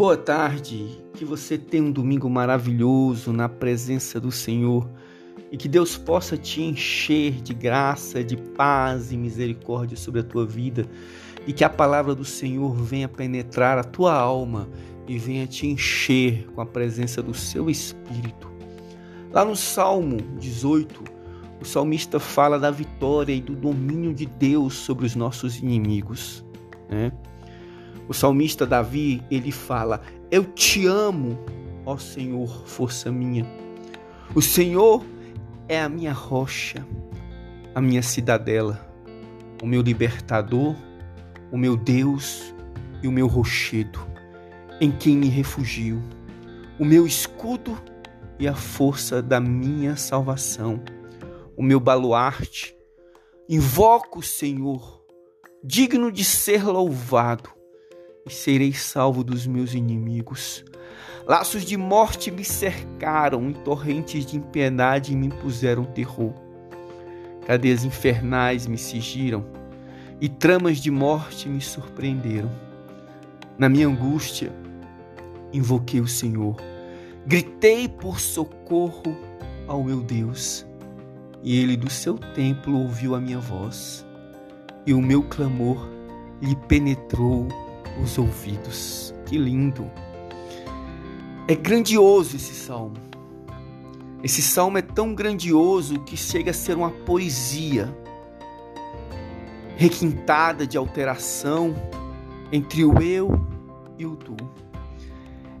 Boa tarde, que você tenha um domingo maravilhoso na presença do Senhor e que Deus possa te encher de graça, de paz e misericórdia sobre a tua vida e que a palavra do Senhor venha penetrar a tua alma e venha te encher com a presença do seu Espírito. Lá no Salmo 18, o salmista fala da vitória e do domínio de Deus sobre os nossos inimigos. Né? O salmista Davi, ele fala: Eu te amo, ó Senhor, força minha. O Senhor é a minha rocha, a minha cidadela, o meu libertador, o meu Deus e o meu rochedo, em quem me refugio, o meu escudo e a força da minha salvação, o meu baluarte. Invoco o Senhor, digno de ser louvado e serei salvo dos meus inimigos. Laços de morte me cercaram e torrentes de impiedade me impuseram terror. Cadeias infernais me sigiram e tramas de morte me surpreenderam. Na minha angústia, invoquei o Senhor, gritei por socorro ao meu Deus, e ele do seu templo ouviu a minha voz, e o meu clamor lhe penetrou os ouvidos. Que lindo! É grandioso esse salmo. Esse salmo é tão grandioso que chega a ser uma poesia requintada de alteração entre o eu e o tu.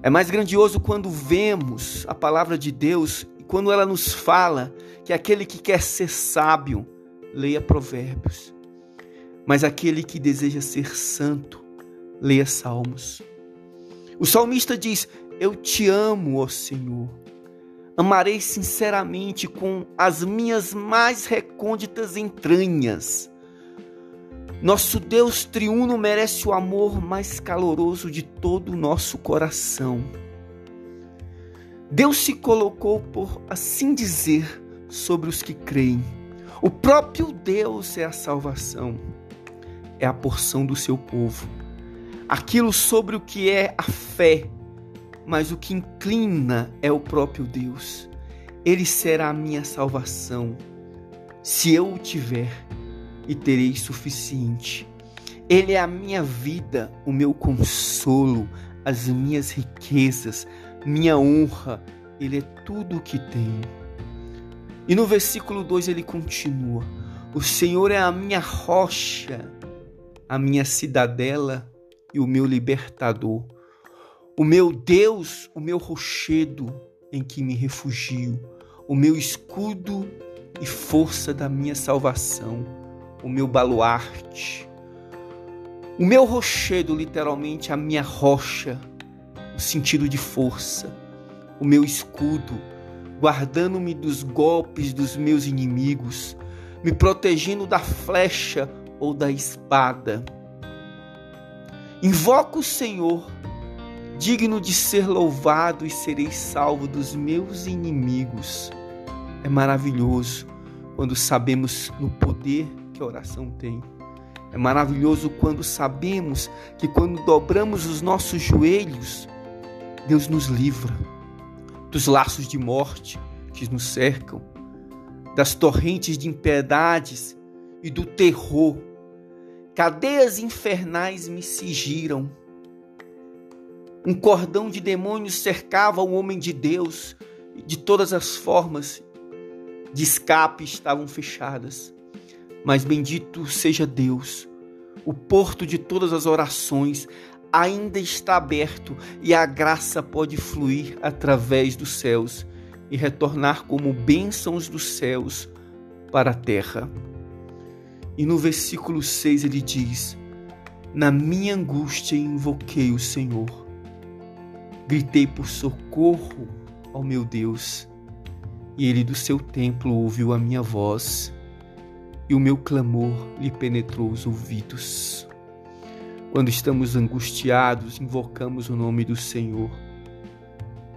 É mais grandioso quando vemos a palavra de Deus e quando ela nos fala que aquele que quer ser sábio, leia Provérbios, mas aquele que deseja ser santo, leia Salmos. O salmista diz: Eu te amo, ó Senhor. Amarei sinceramente com as minhas mais recônditas entranhas. Nosso Deus triuno merece o amor mais caloroso de todo o nosso coração. Deus se colocou, por assim dizer, sobre os que creem. O próprio Deus é a salvação, é a porção do seu povo aquilo sobre o que é a fé, mas o que inclina é o próprio Deus. Ele será a minha salvação. Se eu o tiver, e terei suficiente. Ele é a minha vida, o meu consolo, as minhas riquezas, minha honra. Ele é tudo o que tenho. E no versículo 2 ele continua: O Senhor é a minha rocha, a minha cidadela e o meu libertador, o meu Deus, o meu rochedo em que me refugio, o meu escudo e força da minha salvação, o meu baluarte. O meu rochedo, literalmente, a minha rocha, no sentido de força, o meu escudo, guardando-me dos golpes dos meus inimigos, me protegendo da flecha ou da espada Invoco o Senhor, digno de ser louvado e serei salvo dos meus inimigos. É maravilhoso quando sabemos no poder que a oração tem. É maravilhoso quando sabemos que quando dobramos os nossos joelhos, Deus nos livra dos laços de morte que nos cercam, das torrentes de impiedades e do terror Cadeias infernais me sigiram. Um cordão de demônios cercava o homem de Deus de todas as formas de escape estavam fechadas. Mas bendito seja Deus, o porto de todas as orações ainda está aberto e a graça pode fluir através dos céus e retornar como bênçãos dos céus para a terra. E no versículo 6 ele diz: Na minha angústia invoquei o Senhor, gritei por socorro ao meu Deus, e ele do seu templo ouviu a minha voz, e o meu clamor lhe penetrou os ouvidos. Quando estamos angustiados, invocamos o nome do Senhor.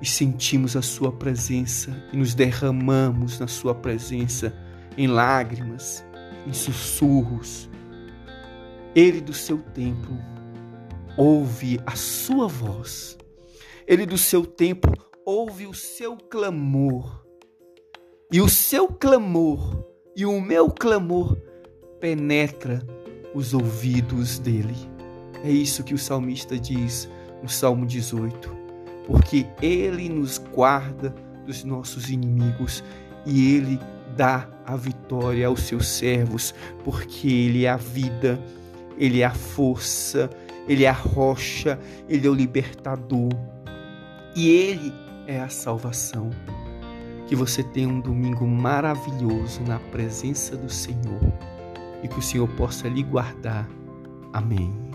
E sentimos a Sua presença e nos derramamos na Sua presença em lágrimas, em sussurros. Ele do seu templo ouve a sua voz Ele do seu tempo ouve o seu clamor. E o seu clamor e o meu clamor penetra os ouvidos dele. É isso que o salmista diz no Salmo 18. Porque ele nos guarda dos nossos inimigos e ele dá a vitória aos seus servos, porque ele é a vida, ele é a força, ele é a rocha, ele é o libertador e ele é a salvação. Que você tenha um domingo maravilhoso na presença do Senhor e que o Senhor possa lhe guardar. Amém.